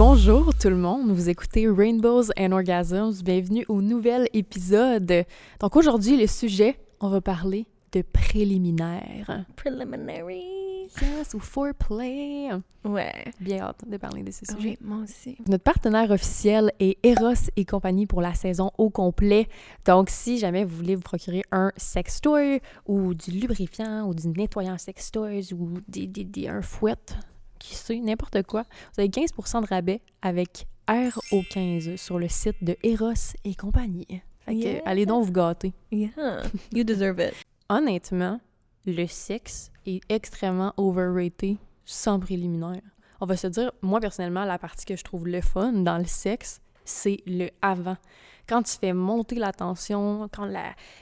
Bonjour tout le monde, vous écoutez Rainbows and Orgasms, bienvenue au nouvel épisode. Donc aujourd'hui, le sujet, on va parler de préliminaires. Preliminary. Yes, ou foreplay. Ouais. Bien hâte de parler de ce sujet. Oui, moi aussi. Notre partenaire officiel est Eros et compagnie pour la saison au complet. Donc, si jamais vous voulez vous procurer un sextoy ou du lubrifiant ou du nettoyant sextoys ou des, des, des- un fouet, qui sait, n'importe quoi, vous avez 15% de rabais avec RO15 sur le site de Eros et compagnie. Fait que, Yeah. allez donc vous gâter. Yeah. You deserve it. Honnêtement, le sexe est extrêmement overrated sans préliminaire. On va se dire, moi personnellement, la partie que je trouve le fun dans le sexe, c'est le avant. Quand tu fais monter la tension, quand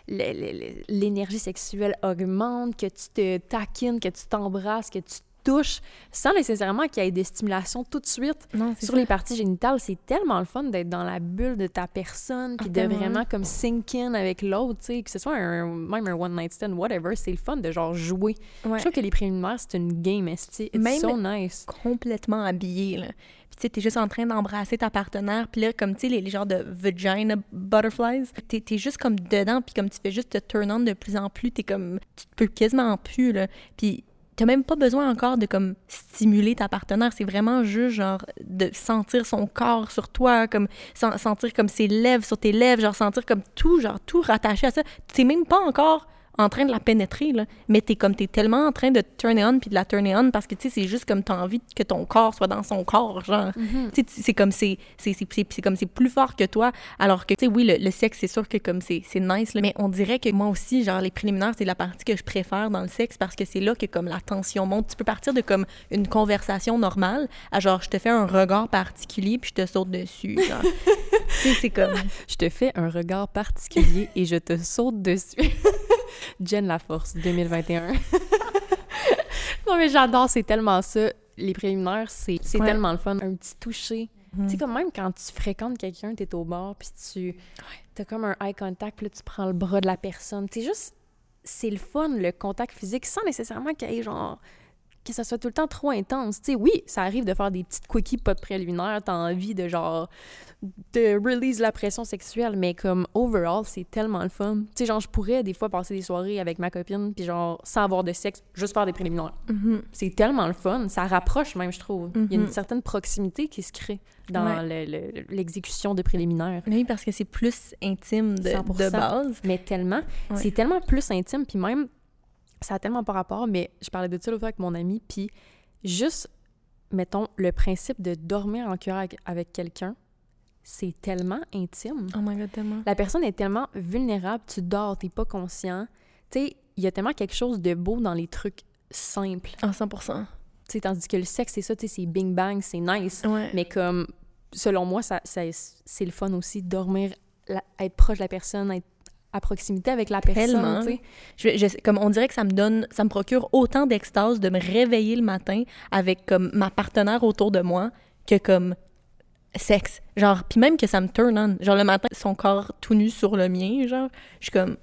l'énergie sexuelle augmente, que tu te taquines, que tu t'embrasses, que tu te touches, sans nécessairement qu'il y ait des stimulations tout de suite Non, c'est sur les parties génitales, c'est tellement le fun d'être dans la bulle de ta personne, puis Ah, de vraiment comme sink in avec l'autre, tu sais, que ce soit un, même un one night stand, whatever, c'est le fun de genre jouer. Ouais. Je trouve que les préliminaires, c'est une game, Même- so nice. complètement habillé, là. Puis tu sais, t'es juste en train d'embrasser ta partenaire, puis là, comme tu sais, les, les genres de vagina butterflies, t'es t'es juste comme dedans, puis comme tu fais juste te turn on de plus en plus, t'es comme, tu te peux quasiment plus, là. Puis t'as même pas besoin encore de comme stimuler ta partenaire, c'est vraiment juste genre de sentir son corps sur toi, comme sen- sentir comme ses lèvres sur tes lèvres, genre sentir comme tout, genre tout rattaché à ça. T'es même pas encore en train de la pénétrer, là. Mais t'es comme, t'es tellement en train de turn it on puis de la turn on parce que, tu sais, c'est juste comme t'as envie que ton corps soit dans son corps, genre. Tu sais, c'est comme, c'est, comme, c'est plus fort que toi. Alors que, tu sais, oui, le, le sexe, c'est sûr que comme c'est, c'est nice, là, mais on dirait que moi aussi, genre, les préliminaires, c'est la partie que je préfère dans le sexe parce que c'est là que, comme, la tension monte. Tu peux partir de, comme, une conversation normale à, genre, je te fais un regard particulier puis je te saute dessus, genre. tu sais, c'est comme... Je te fais un regard particulier et je te saute dessus. Jen Laforce, 2021. non, mais j'adore, c'est tellement ça. Les préliminaires, c'est Ouais. tellement le fun. Un petit toucher. Mhm. Tu sais, comme même quand tu fréquentes quelqu'un, t'es au bar, puis tu as comme un eye contact, puis là, tu prends le bras de la personne. C'est juste, c'est le fun, le contact physique, sans nécessairement qu'il y ait genre que ça soit tout le temps trop intense. Tu sais, oui, ça arrive de faire des petites quickies pas de préliminaires, t'as envie de genre de release la pression sexuelle, mais comme overall, c'est tellement le fun. Tu sais, genre, je pourrais des fois passer des soirées avec ma copine, puis genre, sans avoir de sexe, juste faire des préliminaires. Mhm. C'est tellement le fun. Ça rapproche même, je trouve. Il y a une Mhm. certaine proximité qui se crée dans Ouais. le- le- l'exécution de préliminaires. Oui, parce que c'est plus intime de, 100%. de base. Mais tellement, Ouais. c'est tellement plus intime, puis même, ça a tellement pas rapport, mais je parlais de ça l'autre fois avec mon ami, puis juste, mettons, le principe de dormir en cœur avec, quelqu'un, c'est tellement intime. Oh my god, tellement. La personne est tellement vulnérable, tu dors, t'es pas conscient. Tu sais, il y a tellement quelque chose de beau dans les trucs simples. En 100%. Tu sais, tandis que le sexe, c'est ça, tu sais, c'est bing bang, c'est nice. Ouais. Mais comme, selon moi, ça, ça- c'est le fun aussi, dormir, la- être proche de la personne, être à proximité avec la personne. Je, je- comme on dirait que ça me donne, ça me procure autant d'extase de me réveiller le matin avec comme ma partenaire autour de moi que comme sexe. Genre, puis même que ça me turn on. Genre le matin, son corps tout nu sur le mien, genre, je suis comme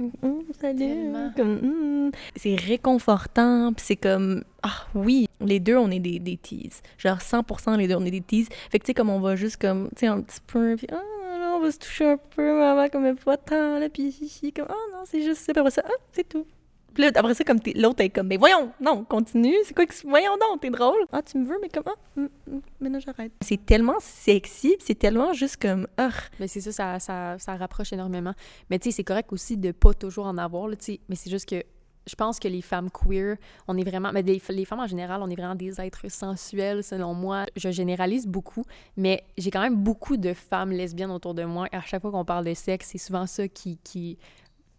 Hum, salut. Tellement. Comme, hum. C'est réconfortant, puis c'est comme ah oui, les deux on est des, des teases. Genre 100% les deux on est des teases. Fait que tu sais comme on va juste comme tu sais un petit peu puis ah on va se toucher un peu maman comme pas tant là puis comme ah non, c'est juste ça puis après ça ah, c'est tout. Puis là, après ça, comme l'autre est comme, mais voyons, non, continue, c'est quoi que voyons donc, t'es drôle. Ah, tu me veux, mais comme, ah, hum, hum, maintenant j'arrête. C'est tellement sexy, c'est tellement juste comme, ah, Mais c'est ça, ça, ça, rapproche énormément. Mais tu sais, c'est correct aussi de pas toujours en avoir, tu sais. Mais c'est juste que je pense que les femmes queer, on est vraiment... Mais les femmes en général, on est vraiment des êtres sensuels, selon moi. Je généralise beaucoup, mais j'ai quand même beaucoup de femmes lesbiennes autour de moi. À chaque fois qu'on parle de sexe, c'est souvent ça qui... qui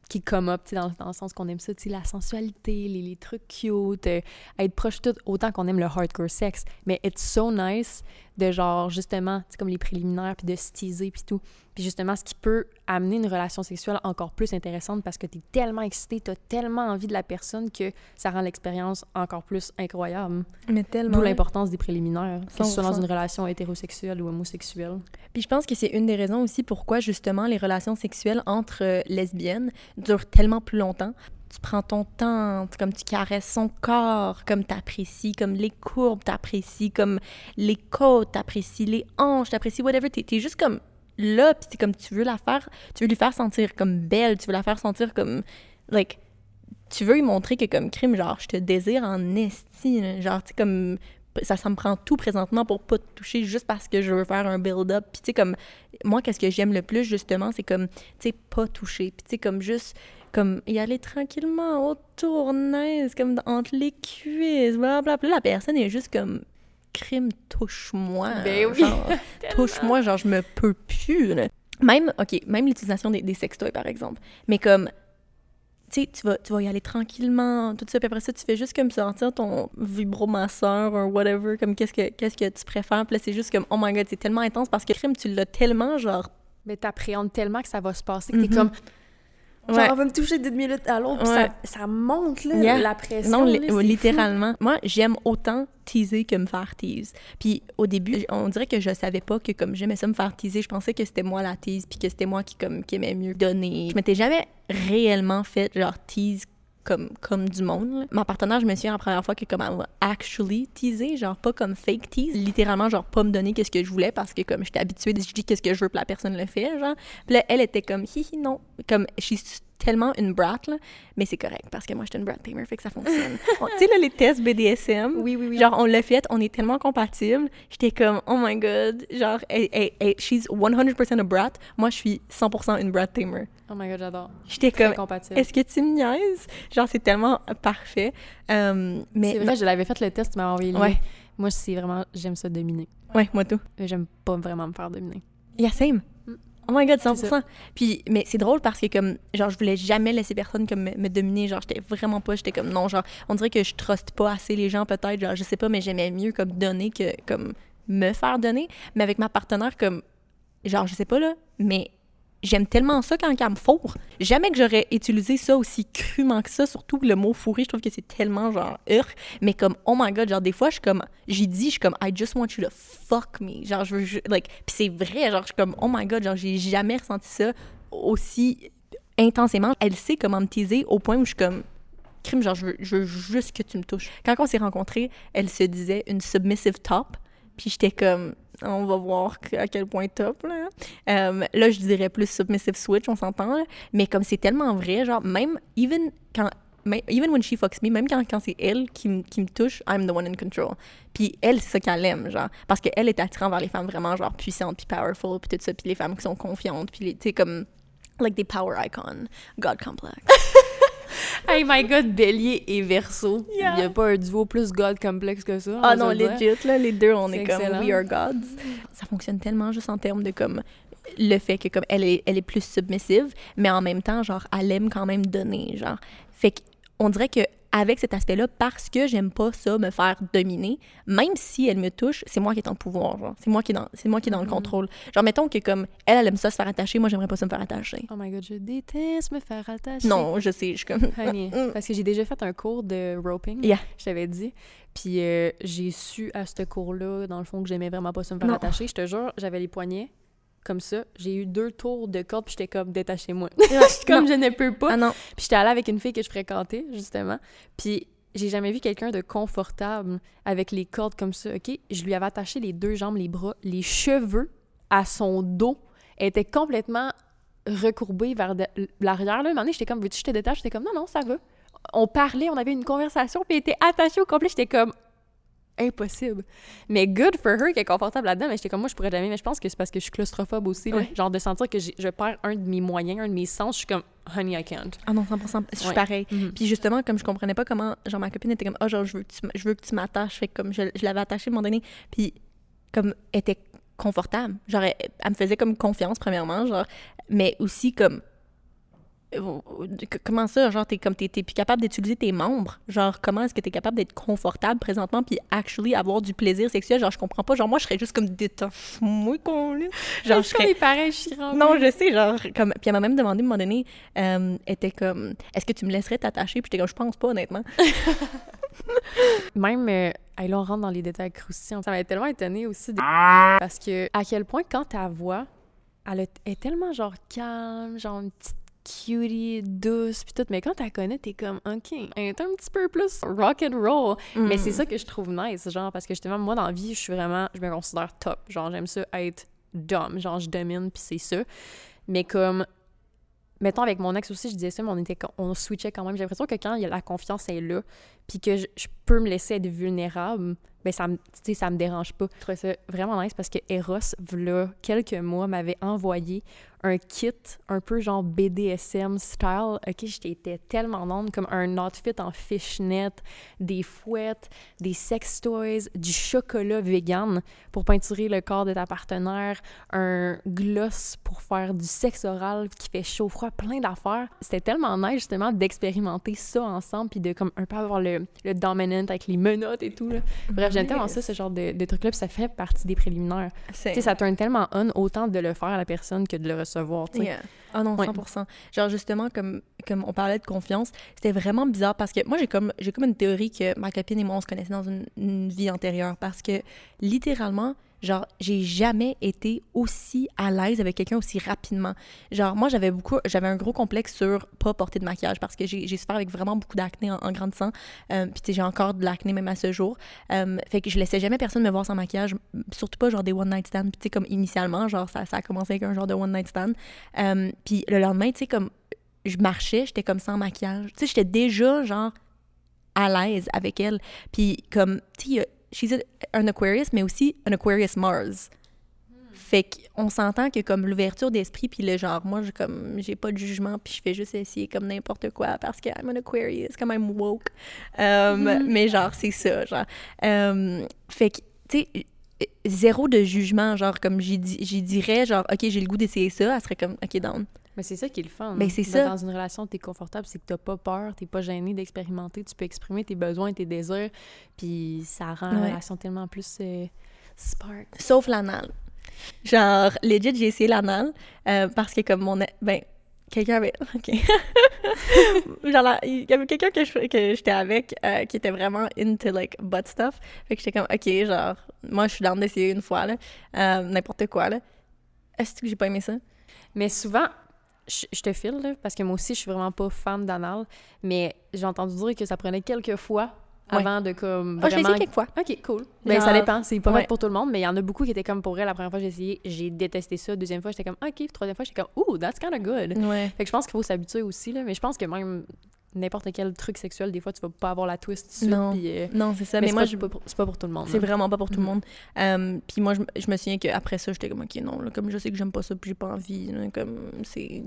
qui come up, dans, dans le sens qu'on aime ça, la sensualité, les, les trucs cute, euh, être proche tout, autant qu'on aime le hardcore sexe. Mais it's so nice de genre, justement, tu sais, comme les préliminaires, puis de se teaser, puis tout. Puis justement, ce qui peut amener une relation sexuelle encore plus intéressante parce que t'es tellement excité, t'as tellement envie de la personne que ça rend l'expérience encore plus incroyable. mais tellement. D'où l'importance des préliminaires, que ce soit dans 100%. une relation hétérosexuelle ou homosexuelle. Puis je pense que c'est une des raisons aussi pourquoi justement les relations sexuelles entre euh, lesbiennes durent tellement plus longtemps. Tu prends ton temps, comme tu caresses son corps, comme t'apprécies, comme les courbes, t'apprécies, comme les côtes, t'apprécies les hanches, t'apprécies whatever. T'es es juste comme là, puis c'est comme tu veux la faire, tu veux lui faire sentir comme belle, tu veux la faire sentir comme, like, tu veux lui montrer que comme crime, genre, je te désire en esti, genre, tu comme, ça, ça me prend tout présentement pour pas te toucher juste parce que je veux faire un build-up. Puis, tu sais, comme, moi, qu'est-ce que j'aime le plus, justement, c'est comme, tu sais, pas toucher. Puis, tu sais, comme juste, comme, y aller tranquillement autour, nice, comme entre les cuisses, blablabla. La personne est juste comme, crime, touche-moi. Ben oui. touche-moi, genre, je me peux plus, là. Même, OK, même l'utilisation des, des sextoys, par exemple. Mais comme, tu sais, tu vas, tu vas y aller tranquillement, tout ça, puis après ça, tu fais juste comme sortir ton vibromasseur ou whatever, comme qu'est-ce que, qu'est-ce que tu préfères, puis là, c'est juste comme, oh my god, c'est tellement intense parce que crime, tu l'as tellement, genre... Mais t'appréhendes tellement que ça va se passer que t'es Mhm. comme. Genre, Ouais. on va me toucher d'une minute à l'autre, puis Ouais. ça, ça monte, là, Yeah. la pression. Non, là, fou. littéralement. Moi, j'aime autant teaser que me faire tease. Puis au début, on dirait que je savais pas que comme j'aimais ça me faire teaser, je pensais que c'était moi la tease puis que c'était moi qui comme qui aimais mieux donner. Je m'étais jamais réellement fait genre tease comme comme du monde. Ma partenaire, je me souviens la première fois que comme m'a actually teasé, genre pas comme fake tease, littéralement genre pas me donner qu'est-ce que je voulais parce que comme j'étais habituée, je dis qu'est-ce que je veux puis la personne le fait, genre. Puis là, elle était comme hi non, comme suis tellement une brat là, mais c'est correct parce que moi j'étais une brat tamer, fait que ça fonctionne. On- tu sais là les tests BDSM, Oui, oui, oui. Genre, on l'a fait, on est tellement compatibles. J'étais comme, oh my god, genre, elle, elle- elle- she's 100% a brat. Moi, je suis 100% une brat tamer. Oh my god, j'adore. J'étais comme, est-ce que tu me niaises? Genre, c'est tellement parfait. Euh, mais, C'est vrai, je l'avais fait le test, tu m'avais envoyé le Ouais. Moi, c'est vraiment, j'aime ça dominer. ouais, moi tout. J'aime pas vraiment me faire dominer. Yeah, same. Oh my god, C'est 100%. Puis, mais c'est drôle parce que, comme, genre, je voulais jamais laisser personne comme me, me dominer. Genre, j'étais vraiment pas, j'étais comme, non, genre, on dirait que je truste pas assez les gens, peut-être. Genre, je sais pas, mais j'aimais mieux, comme, donner que, comme, me faire donner. Mais avec ma partenaire, comme, genre, je sais pas, là, mais j'aime tellement ça quand elle me fourre. Jamais que j'aurais utilisé ça aussi crûment que ça, surtout le mot fourré, je trouve que c'est tellement, genre, ur. Mais comme, oh my god, genre, des fois, je suis comme, j'ai dit, je suis comme, I just want you to fuck me. Genre, je veux, ju- like, pis c'est vrai, genre, je suis comme, oh my god, genre, j'ai jamais ressenti ça aussi intensément. Elle sait comment me teaser au point où je suis comme, crime, genre, je veux, je veux juste que tu me touches. Quand on s'est rencontrés, elle se disait une submissive top. Puis j'étais comme, on va voir à quel point top, là. Euh, là, je dirais plus submissive switch, on s'entend. Mais comme c'est tellement vrai, genre, même, even quand, même- even when she fucks me, même quand, quand c'est elle qui, me- touche, I'm the one in control. Puis elle, c'est ça qu'elle aime, genre. Parce qu'elle est attirante vers les femmes vraiment, genre, puissantes, puis powerful, puis tout ça. Puis les femmes qui sont confiantes, puis, tu sais, comme, like des power icons, God complex. Hey my god, bélier et verso. Yeah. Il y a pas un duo plus god complexe que ça. Ah on non, legit, là, les deux, on est comme excellent. we are gods. Ça fonctionne tellement juste en termes de comme le fait que comme elle est, elle est plus submissive, mais en même temps, genre, elle aime quand même donner, genre. Fait que on dirait que avec cet aspect-là, parce que j'aime pas ça, me faire dominer, même si elle me touche, c'est moi qui est en pouvoir, genre. C'est moi qui est dans, c'est moi qui est dans le Mhm. contrôle. Genre, mettons que comme elle, elle aime ça se faire attacher, moi, j'aimerais pas ça me faire attacher. Oh my god, je déteste me faire attacher. Non, je sais, je suis comme... Honey, Mm. parce que j'ai déjà fait un cours de roping, Yeah. je t'avais dit. Puis euh, j'ai su à ce cours-là, dans le fond, que j'aimais vraiment pas ça me faire Non. attacher. Je te jure, j'avais les poignets comme ça. J'ai eu deux tours de corde, puis j'étais comme, détachez-moi. comme Non. je ne peux pas. Ah non, Puis j'étais allée avec une fille que je fréquentais, justement. Puis j'ai jamais vu quelqu'un de confortable avec les cordes comme ça, OK? Je lui avais attaché les deux jambes, les bras, les cheveux à son dos. Elle était complètement recourbée vers l'arrière. Là, un moment j'étais comme, veux-tu que je te détache? J'étais comme, non, non, ça va. On parlait, on avait une conversation, puis elle était attachée au complet. J'étais comme, impossible. Mais good for her qui est confortable là-dedans. Mais j'étais comme, moi, je pourrais jamais. Mais je pense que c'est parce que je suis claustrophobe aussi. là. Genre de sentir que je perds un de mes moyens, un de mes sens. Je suis comme, honey, I can't. ah non, 100%, je suis Ouais. pareil. Mhm. Puis justement, comme je comprenais pas comment, genre ma copine était comme, ah genre je veux que tu, m- je veux que tu m'attaches, fait que comme je, je l'avais attachée à un moment donné, puis comme elle était confortable, genre elle, elle me faisait comme confiance premièrement, genre, mais aussi comme comment ça, genre t'es comme t'es t'es plus capable d'utiliser tes membres, genre comment est-ce que t'es capable d'être confortable présentement puis actually avoir du plaisir sexuel, genre je comprends pas, genre moi je serais juste comme détache moi con je Genre, je serais pareil, je suis non, je sais, genre, comme. Puis elle m'a même demandé à un moment donné, euh, était comme, est-ce que tu me laisserais t'attacher? Puis j'étais comme, je pense pas, honnêtement. Même, euh, hey, là, on rentre dans les détails croustillants. Ça m'a tellement étonnée aussi. de- Parce que, à quel point, quand ta voix, elle est tellement, genre, calme, genre, une petite cutie, douce, puis tout. Mais quand t'as connais, t'es comme, OK, elle est un petit peu plus rock and roll. Mais c'est Mm. ça que je trouve nice, genre, parce que justement, moi, dans la vie, je suis vraiment, je me considère top. Genre, j'aime ça être dumb. Genre, je domine, puis c'est ça. Mais comme, mettons, avec mon ex aussi, je disais ça, mais on, était, on switchait quand même. J'ai l'impression que quand il y a la confiance est là, puis que je, peux me laisser être vulnérable, ben ça me, ça me dérange pas. Je trouvais ça vraiment nice parce que Eros, v'là quelques mois, m'avait envoyé un kit un peu genre BDSM style. Ok, j'étais tellement donne comme un outfit en fishnet, des fouettes, des sex toys, du chocolat vegan pour peinturer le corps de ta partenaire, un gloss pour faire du sexe oral qui fait chaud froid, plein d'affaires. C'était tellement nice justement d'expérimenter ça ensemble puis de comme un peu avoir le, le dominant avec les menottes et tout là. Bref, j'aime tellement ça ce genre de, de trucs là puis ça fait partie des préliminaires. Tu sais, ça tourne tellement on autant de le faire à la personne que de le recevoir, tu sais. Yeah. Ah non, Ouais. 100%. Genre, justement, comme, comme on parlait de confiance, c'était vraiment bizarre parce que moi, j'ai comme, j'ai comme une théorie que ma copine et moi, on se connaissait dans une, une vie antérieure parce que, littéralement, genre, j'ai jamais été aussi à l'aise avec quelqu'un aussi rapidement. Genre, moi, j'avais beaucoup, j'avais un gros complexe sur pas porter de maquillage parce que j'ai souffert avec vraiment beaucoup d'acné en, en grandissant. Euh, Puis, tu sais, j'ai encore de l'acné même à ce jour. Euh, fait que je laissais jamais personne me voir sans maquillage, surtout pas genre des one night stands. Puis, tu sais, comme initialement, genre, ça, ça a commencé avec un genre de one night stand. Euh, puis le lendemain, tu sais, comme je marchais, j'étais comme sans maquillage. Tu sais, j'étais déjà, genre, à l'aise avec elle. Puis comme, tu sais, she's un Aquarius, mais aussi un Aquarius Mars. Fait qu'on s'entend que comme l'ouverture d'esprit, puis le genre, moi, j'ai comme, j'ai pas de jugement, puis je fais juste essayer comme n'importe quoi parce que I'm an Aquarius, comme I'm woke. Euh, Mais genre, c'est ça, genre. Euh, fait que, tu sais, zéro de jugement, genre, comme j'y dirais, genre, OK, j'ai le goût d'essayer ça, elle serait comme, OK, down. Mais c'est ça qui est le fun. Ben, c'est D'être ça. Dans une relation, t'es confortable, c'est que t'as pas peur, t'es pas gêné d'expérimenter, tu peux exprimer tes besoins, tes désirs, puis ça rend la Ouais. relation tellement plus euh, spark. Sauf l'anal. Genre, legit, j'ai essayé l'anal euh, parce que comme mon... Ben, quelqu'un avait... OK. Genre, il y avait quelqu'un que je- que j'étais avec euh, qui était vraiment into, like, butt stuff. Fait que j'étais comme, OK, genre, moi, je suis down d'essayer une fois, là. Euh, N'importe quoi, là. Est-ce que j'ai pas aimé ça? Mais souvent, je, je te file, là, parce que moi aussi, je suis vraiment pas fan d'anal, mais j'ai entendu dire que ça prenait quelques fois Ouais. avant de comme je l'ai vraiment... essayé quelques fois. Ok, cool. Ben, ça dépend, c'est pas ouais. fait pour tout le monde, mais il y en a beaucoup qui étaient comme pour elle. La première fois j'ai essayé, j'ai détesté ça. Deuxième fois, j'étais comme ok. Troisième fois, j'étais comme ooh, that's kind of good. Ouais. Fait que je pense qu'il faut s'habituer aussi, là. Mais je pense que même n'importe quel truc sexuel, des fois, tu vas pas avoir la twist tout de suite. Non. euh, Non, c'est ça. mais Mais, moi, je... c'est pas pour- c'est pas pour tout le monde. C'est là. vraiment pas pour tout le Mhm. monde. Puis moi, je, me- je me souviens qu'après ça, j'étais comme, OK, non, là, comme je sais que j'aime pas ça, puis j'ai pas envie, là, comme, c'est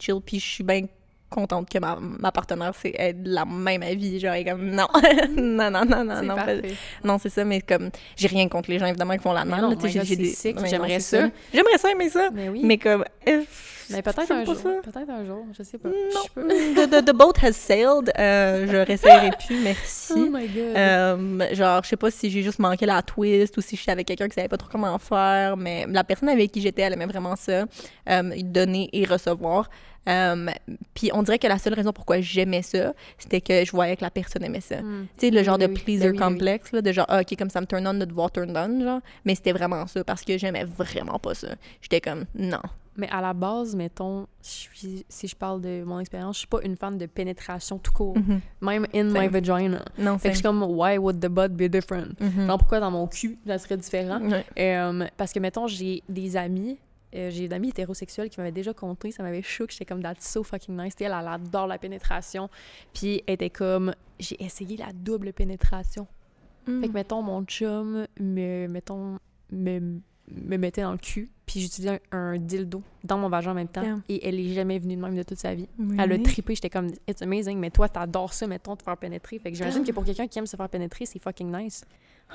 chill, puis je suis bien contente que ma, ma partenaire, c'est la même avis, genre, comme, non, non, non, non, non, non, parfait. non, c'est ça, mais comme, j'ai rien contre les gens, évidemment, qui font la non, j'aimerais ça. J'aimerais ça aimer ça, Mais oui. mais comme, euh, Mais peut-être un jour. Peut-être un jour, je sais pas. Non, Je peux- the, the- the boat has sailed, euh, je réessayerai plus, merci. Oh my god. Euh, genre, je sais pas si j'ai juste manqué la twist ou si j'étais avec quelqu'un qui savait pas trop comment faire, mais la personne avec qui j'étais, elle aimait vraiment ça, euh, donner et recevoir. Euh, Puis on dirait que la seule raison pourquoi j'aimais ça, c'était que je voyais que la personne aimait ça. Hmm. Tu sais, le genre oui, de oui. pleaser Ben oui, ben oui. complexe, là, de genre, ah, ok, comme ça me turn on de devoir turn on, genre. Mais c'était vraiment ça, parce que j'aimais vraiment pas ça. J'étais comme, non. Mais à la base, mettons, je suis- si je parle de mon expérience, je suis pas une fan de pénétration tout court. Mhm. Même in my Same. vagina. Non, Fait que je suis comme, why would the butt be different? Mhm. Genre, pourquoi dans mon cul, ça serait différent? Ouais. Euh, parce que, mettons, j'ai des amis, euh, j'ai des amis hétérosexuels qui m'avaient déjà conté, ça m'avait choqué, j'étais comme, that's so fucking nice. Elle, elle adore la pénétration. Puis, elle était comme, j'ai essayé la double pénétration. Fait Mm. que, mettons, mon chum me, mettons, me, me mettait dans le cul, puis j'utilisais un, un dildo dans mon vagin en même temps, et elle est jamais venue de même de toute sa vie. Elle a trippé, j'étais comme, it's amazing, mais toi, t'adores ça, mettons, te faire pénétrer. Fait que j'imagine que pour quelqu'un qui aime se faire pénétrer, c'est fucking nice.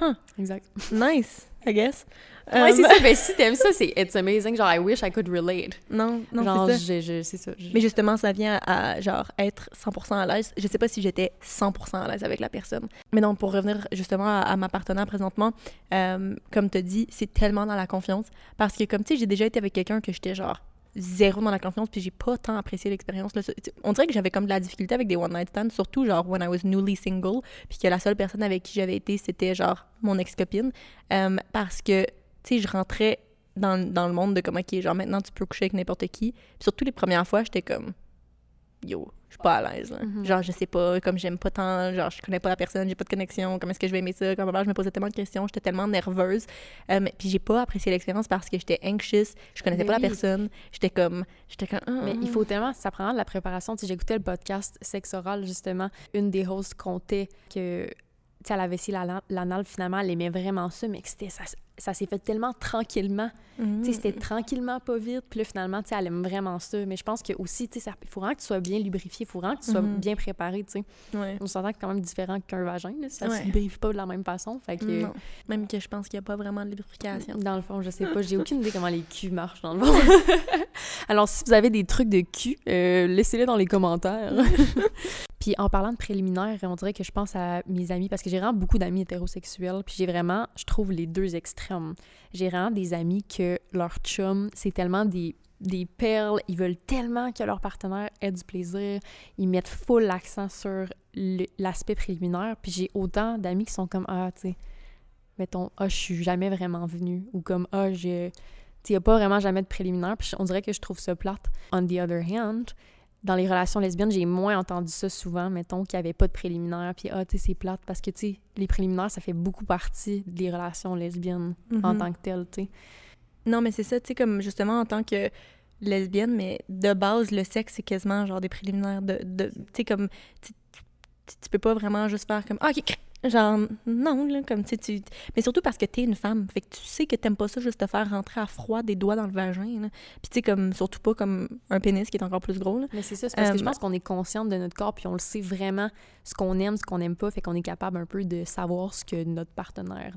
Huh. Exact. Nice, I guess. Ouais, Euh, c'est ça. Ben, si t'aimes ça, c'est it's amazing. Genre, I wish I could relate. Non, non, genre, c'est ça. c'est ça. Mais justement, ça vient à, genre, être 100% à l'aise. Je sais pas si j'étais 100% à l'aise avec la personne. Mais donc, pour revenir justement à, à ma partenaire présentement, euh, comme tu dit, c'est tellement dans la confiance. Parce que, comme tu sais, j'ai déjà été avec quelqu'un que j'étais genre zéro dans la confiance, puis j'ai pas tant apprécié l'expérience. On dirait que j'avais comme de la difficulté avec des one-night stands, surtout genre when I was newly single, puis que la seule personne avec qui j'avais été, c'était genre mon ex-copine. Euh, parce que, tu sais, je rentrais dans, dans le monde de comme, OK, genre, maintenant, tu peux coucher avec n'importe qui. Surtout les premières fois, j'étais comme, yo, je suis pas à l'aise. Mhm. Genre, je sais pas, comme j'aime pas tant, genre, je connais pas la personne, j'ai pas de connexion, comment est-ce que je vais aimer ça, comment je me posais tellement de questions, j'étais tellement nerveuse. Mais- puis j'ai pas apprécié l'expérience parce que j'étais anxious, je connaissais pas la personne, j'étais comme, j'étais comme, ah, Mais il faut tellement, ça prend de la préparation. Tu sais, j'écoutais le podcast Sexe oral, justement. Une des hosts comptait que, elle avait la- l'anal, finalement, elle aimait vraiment ça, mais que c'était, ça, ça s'est fait tellement tranquillement. Tu sais, c'était tranquillement, pas vite. Puis là, finalement, tu sais, elle aime vraiment ça. Mais je pense que aussi, tu sais, ça- il faut vraiment que tu sois bien lubrifié, il faut vraiment que tu sois Mhm. bien préparé, tu sais. Ouais. On s'entend que c'est quand même différent qu'un vagin, là. Ça Ouais. se lubrifie pas de la même façon. Fait que, Non. Même que je pense qu'il y a pas vraiment de lubrification. dans le fond, je sais pas. J'ai aucune idée comment les culs marchent, dans le fond. Alors, si vous avez des trucs de cul, euh, laissez-les dans les commentaires. puis en parlant de préliminaires, on dirait que je pense à mes amis, parce que j'ai vraiment beaucoup d'amis hétérosexuels, puis j'ai vraiment, je trouve, les deux extrêmes. J'ai vraiment des amis que leur chum, c'est tellement des des perles, ils veulent tellement que leur partenaire ait du plaisir, ils mettent full l'accent sur l'aspect préliminaire, puis j'ai autant d'amis qui sont comme ah, tu sais, mettons, ah, je suis jamais vraiment venue, ou comme, ah, je. Tu a pas vraiment jamais de préliminaire, puis on dirait que je trouve ça plate. On the other hand, dans les relations lesbiennes, j'ai moins entendu ça souvent, mettons, qu'il y avait pas de préliminaire, puis ah, tu sais, c'est plate, parce que, tu sais, les préliminaires, ça fait beaucoup partie des relations lesbiennes en Mhm. tant que telles, tu sais. Non, mais c'est ça, tu sais, comme justement en tant que lesbienne, mais de base, le sexe, c'est quasiment genre des préliminaires de. de tu sais, comme. Tu, peux pas vraiment juste faire comme. Ah, ok, Genre, non, là, comme tu tu. Mais surtout parce que t'es une femme. Fait que tu sais que t'aimes pas ça juste te faire rentrer à froid des doigts dans le vagin, là. Puis tu sais, comme, surtout pas comme un pénis qui est encore plus gros, là. Mais c'est ça, c'est parce que je Euh, pense qu'on est consciente de notre corps, puis on le sait vraiment ce qu'on aime, ce qu'on n'aime pas, fait qu'on est capable un peu de savoir ce que notre partenaire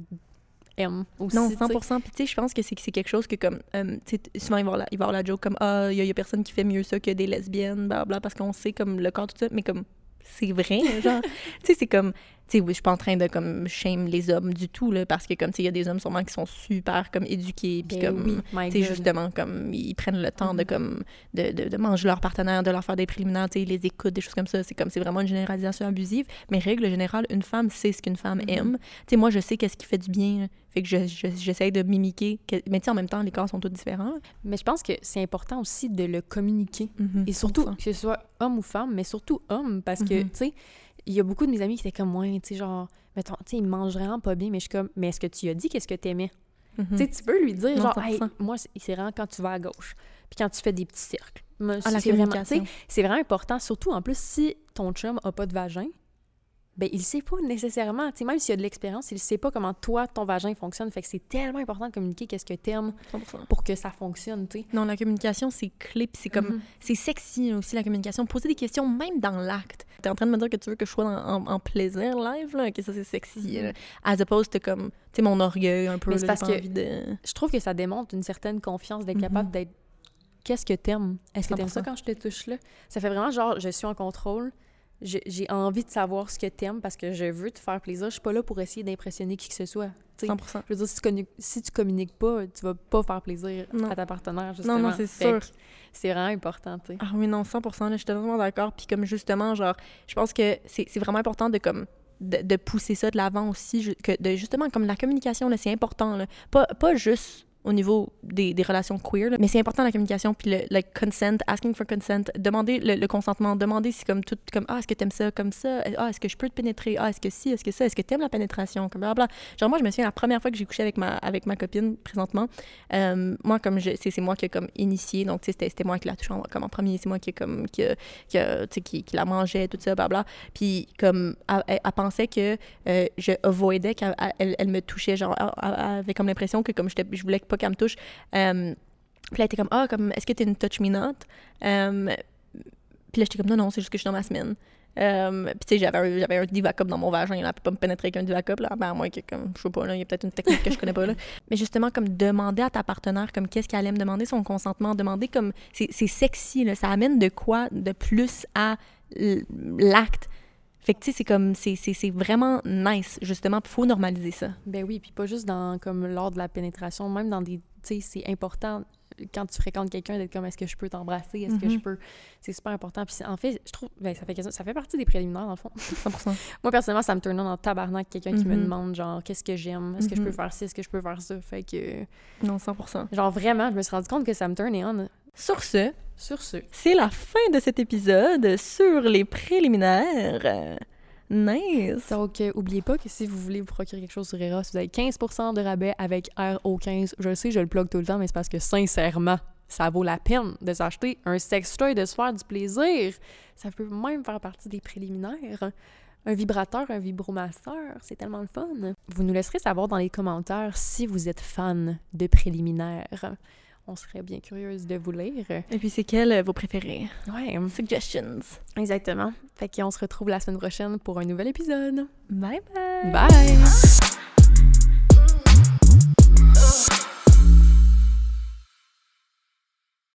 aime aussi. Non, tu sais. 100%. Puis tu sais, je pense que c'est c'est quelque chose que comme, euh, tu sais, souvent il va avoir la, il va y avoir la joke comme, ah, il y, a- il y a personne qui fait mieux ça que des lesbiennes, bla parce qu'on sait comme le corps, tout ça, mais comme, c'est vrai, genre, tu sais, c'est comme, sais, oui, je suis pas en train de comme shame les hommes du tout, là, parce que comme, tu sais, il y a des hommes sûrement qui sont super comme éduqués, puis Ben comme, oui, tu sais, justement, comme, ils prennent le temps de Mhm. comme, de, de, de manger leur partenaire, de leur faire des préliminaires, tu sais, ils les écoutent, des choses comme ça, c'est comme, c'est vraiment une généralisation abusive, mais règle générale, une femme sait ce qu'une femme Mhm. aime, tu sais, moi, je sais qu'est-ce qui fait du bien, fait que je- je- j'essaie de mimiquer, que- mais tu sais, en même temps, les corps sont tous différents. Mais je pense que c'est important aussi de le communiquer. Mhm, Et surtout, 100%. que ce soit homme ou femme, mais surtout homme, parce que, tu sais, il y a beaucoup de mes amis qui étaient comme moi, tu sais, genre, mettons, tu sais, ils mangent vraiment pas bien, mais je suis comme, mais est-ce que tu as dit qu'est-ce que t'aimais? Mhm. Tu sais, tu peux lui dire, genre, 100%. hey, moi, c'est vraiment quand tu vas à gauche, puis quand tu fais des petits cercles. Ah, c'est vraiment, important, surtout en plus, si ton chum a pas de vagin, ben il sait pas nécessairement, tu sais, même s'il a de l'expérience, il sait pas comment toi, ton vagin fonctionne, fait que c'est tellement important de communiquer qu'est-ce que t'aimes 100%. pour que ça fonctionne, tu sais. Non, la communication, c'est clé, c'est comme, Mhm. c'est sexy aussi, la communication. Poser des questions, même dans l'acte. T'es en train de me dire que tu veux que je sois en, en plaisir live, là, que ça, c'est sexy, Mhm. là. As opposed to comme, tu sais, mon orgueil un peu, Mais là, c'est parce que- de... je trouve que ça démontre une certaine confiance d'être Mhm. capable d'être qu'est-ce que t'aimes? Est-ce que t'aimes ça 100%. quand je te touche là? Ça fait vraiment genre je suis en contrôle j'ai envie de savoir ce que t'aimes parce que je veux te faire plaisir je suis pas là pour essayer d'impressionner qui que ce soit tu sais. 100%. je veux dire si tu, si tu communiques pas tu vas pas faire plaisir Non. à ta partenaire justement non, c'est Fait sûr. c'est vraiment important tu sais Ah oui, non, 100%, là, je suis totalement d'accord. Puis comme justement, genre, je pense que c'est c'est vraiment important de comme de, de pousser ça de l'avant aussi, que de justement comme la communication, c'est important, là. Pas, pas juste au niveau des, relations queer, mais c'est important la communication, puis le, consent, asking for consent, demander le, consentement, demander si comme tout, comme, ah, est-ce que t'aimes ça comme ça, ah, est-ce que je peux te pénétrer, ah, est-ce que si, est-ce que ça, est-ce que t'aimes la pénétration, comme blablabla. Genre moi, je me souviens la première fois que j'ai couché avec ma, avec ma copine présentement, euh, moi, comme c'est c'est moi qui ai comme initié, donc tu c'était moi qui l'a touché en, comme premier, c'est moi qui, comme, qui, qui, qui, la mangeait, tout ça, blabla. Puis comme, elle, elle- pensait que euh, je avoidais qu'elle elle, me touchait, genre, elle, avait comme l'impression que comme je voulais pas qu'elle me touche. Euh, puis là, elle était comme, ah, comme, est-ce que t'es une touch me not? Euh, puis là, j'étais comme, non, non, c'est juste que je suis dans ma semaine. Euh, puis tu sais, j'avais un, j'avais un Divacop dans mon vagin, là, elle peut pas me pénétrer avec un Divacop, là, ben, à moins que, comme, je sais pas, là, il y a peut-être une technique que je connais pas, là. Mais justement, comme demander à ta partenaire, comme, qu'est-ce qu'elle aime, demander son consentement, demander comme, c'est c'est sexy, là, ça amène de quoi de plus à l'acte. Fait que, tu sais, c'est comme, c'est- vraiment nice, justement, puis faut normaliser ça. Ben oui, puis pas juste dans comme lors de la pénétration, même dans des tu sais c'est important quand tu fréquentes quelqu'un, d'être comme est-ce que je peux t'embrasser, est-ce que je Mhm. peux? C'est super important. Puis en fait, je trouve, ben, ça fait, ça fait partie des préliminaires, dans le fond. 100%. Moi, personnellement, ça me tourne en tabarnak quelqu'un qui me Mhm. demande, genre, qu'est-ce que j'aime, est-ce que je peux Mhm. faire ci, est-ce que je peux faire ça? Fait que, Non, 100%. genre, vraiment, je me suis rendu compte que ça me turn on. Sur ce, Sur ce. c'est la fin de cet épisode sur les préliminaires. Nice. Donc, euh, oubliez pas que si vous voulez vous procurer quelque chose sur Eros, vous avez 15% de rabais avec RO15. Je sais, je le plug tout le temps, mais c'est parce que sincèrement, ça vaut la peine de s'acheter un sextoy, de se faire du plaisir. Ça peut même faire partie des préliminaires. Un vibrateur, un vibromasseur, c'est tellement le fun. Vous nous laisserez savoir dans les commentaires si vous êtes fan de préliminaires. On serait bien curieuse de vous lire. Et puis, c'est quels euh, vos préférés? Ouais, Suggestions. exactement. Fait qu'on se retrouve la semaine prochaine pour un nouvel épisode. Bye bye. Bye!